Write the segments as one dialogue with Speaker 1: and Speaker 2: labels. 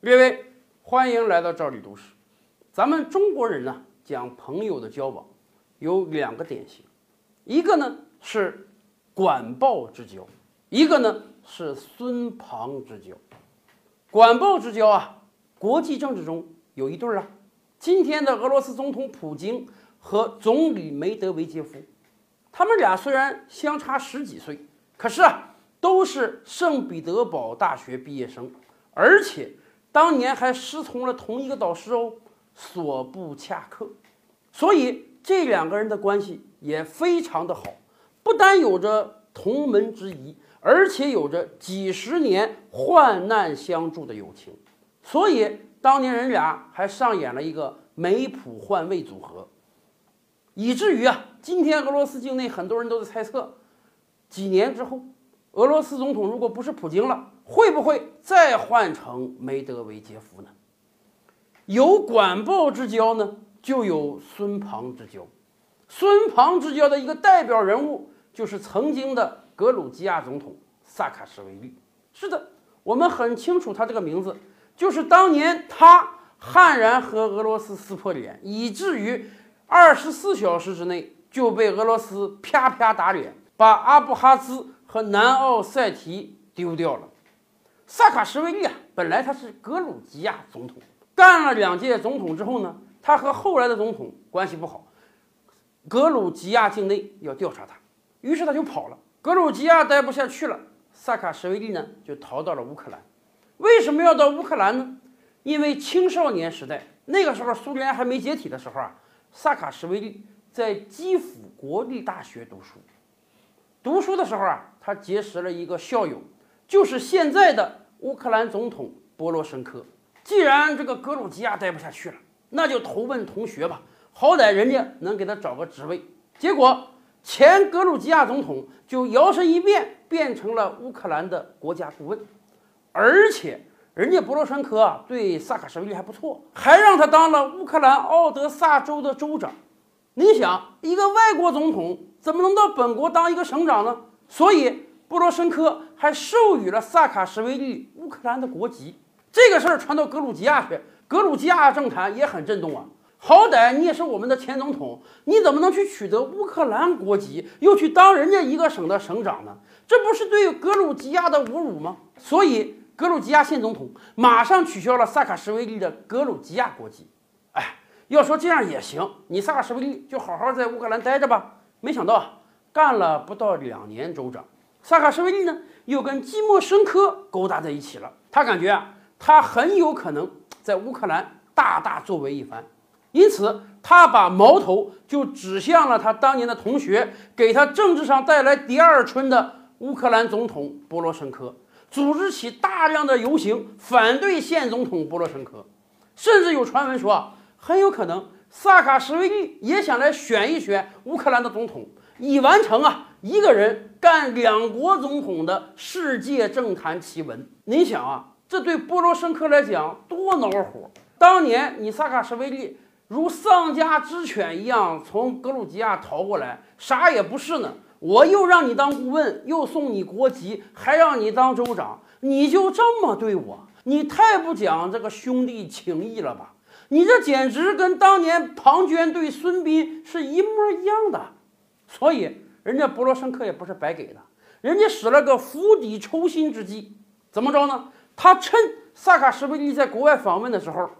Speaker 1: 各位，欢迎来到赵李读史。咱们中国人呢，讲朋友的交往有两个典型，一个呢是管鲍之交，一个呢是孙庞之交。管鲍之交啊，国际政治中有一对儿啊。今天的俄罗斯总统普京和总理梅德韦杰夫，他们俩虽然相差十几岁，可是啊，都是圣彼得堡大学毕业生，而且。当年还师从了同一个导师哦，索布恰克，所以这两个人的关系也非常的好，不单有着同门之谊，而且有着几十年患难相助的友情。所以当年人俩还上演了一个梅普换位组合，以至于啊，今天俄罗斯境内很多人都在猜测，几年之后，俄罗斯总统如果不是普京了。会不会再换成梅德韦杰夫呢？有管鲍之交呢，就有孙庞之交。孙庞之交的一个代表人物就是曾经的格鲁吉亚总统萨卡什维利。是的，我们很清楚他这个名字，就是当年他悍然和俄罗斯撕破脸，以至于二十四小时之内就被俄罗斯啪啪打脸，把阿布哈兹和南奥塞梯丢掉了。萨卡什维利啊，本来他是格鲁吉亚总统，干了两届总统之后呢，他和后来的总统关系不好，格鲁吉亚境内要调查他，于是他就跑了。格鲁吉亚待不下去了，萨卡什维利呢就逃到了乌克兰。为什么要到乌克兰呢？因为青少年时代，那个时候苏联还没解体的时候啊，萨卡什维利在基辅国立大学读书。读书的时候啊，他结识了一个校友。就是现在的乌克兰总统波罗申科。既然这个格鲁吉亚待不下去了，那就投奔同学吧，好歹人家能给他找个职位。结果前格鲁吉亚总统就摇身一变，变成了乌克兰的国家顾问，而且人家波罗申科啊对萨卡什维利还不错，还让他当了乌克兰奥德萨州的州长。你想，一个外国总统怎么能到本国当一个省长呢？所以。波罗申科还授予了萨卡什维利乌克兰的国籍，这个事儿传到格鲁吉亚去，格鲁吉亚政坛也很震动啊。好歹你也是我们的前总统，你怎么能去取得乌克兰国籍，又去当人家一个省的省长呢？这不是对格鲁吉亚的侮辱吗？所以格鲁吉亚现总统马上取消了萨卡什维利的格鲁吉亚国籍。哎，要说这样也行，你萨卡什维利就好好在乌克兰待着吧。没想到啊干了不到两年州长。萨卡什维利呢，又跟基莫申科勾搭在一起了。他感觉啊，他很有可能在乌克兰大大作为一番，因此他把矛头就指向了他当年的同学，给他政治上带来第二春的乌克兰总统波罗申科，组织起大量的游行反对现总统波罗申科，甚至有传闻说，很有可能萨卡什维利也想来选一选乌克兰的总统，已完成啊。一个人干两国总统的世界政坛奇闻，你想啊，这对波罗申科来讲多恼火！当年你萨卡什维利如丧家之犬一样从格鲁吉亚逃过来，啥也不是呢。我又让你当顾问，又送你国籍，还让你当州长，你就这么对我？你太不讲这个兄弟情义了吧？你这简直跟当年庞涓对孙膑是一模一样的。所以。人家博罗申科也不是白给的，人家使了个釜底抽薪之计，怎么着呢？他趁萨卡什维利在国外访问的时候，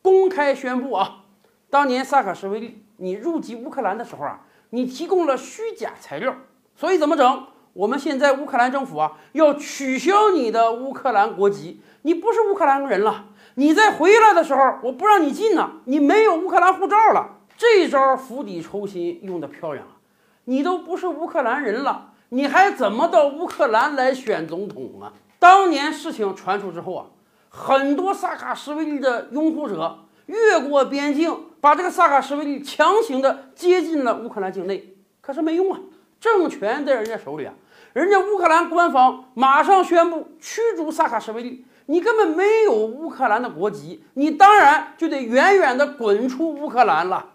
Speaker 1: 公开宣布啊，当年萨卡什维利你入籍乌克兰的时候啊，你提供了虚假材料，所以怎么整？我们现在乌克兰政府啊，要取消你的乌克兰国籍，你不是乌克兰人了。你再回来的时候，我不让你进呢，你没有乌克兰护照了。这招釜底抽薪用的漂亮啊！你都不是乌克兰人了，你还怎么到乌克兰来选总统啊？当年事情传出之后啊，很多萨卡什维利的拥护者越过边境，把这个萨卡什维利强行的接进了乌克兰境内。可是没用啊，政权在人家手里啊，人家乌克兰官方马上宣布驱逐萨卡什维利。你根本没有乌克兰的国籍，你当然就得远远的滚出乌克兰了。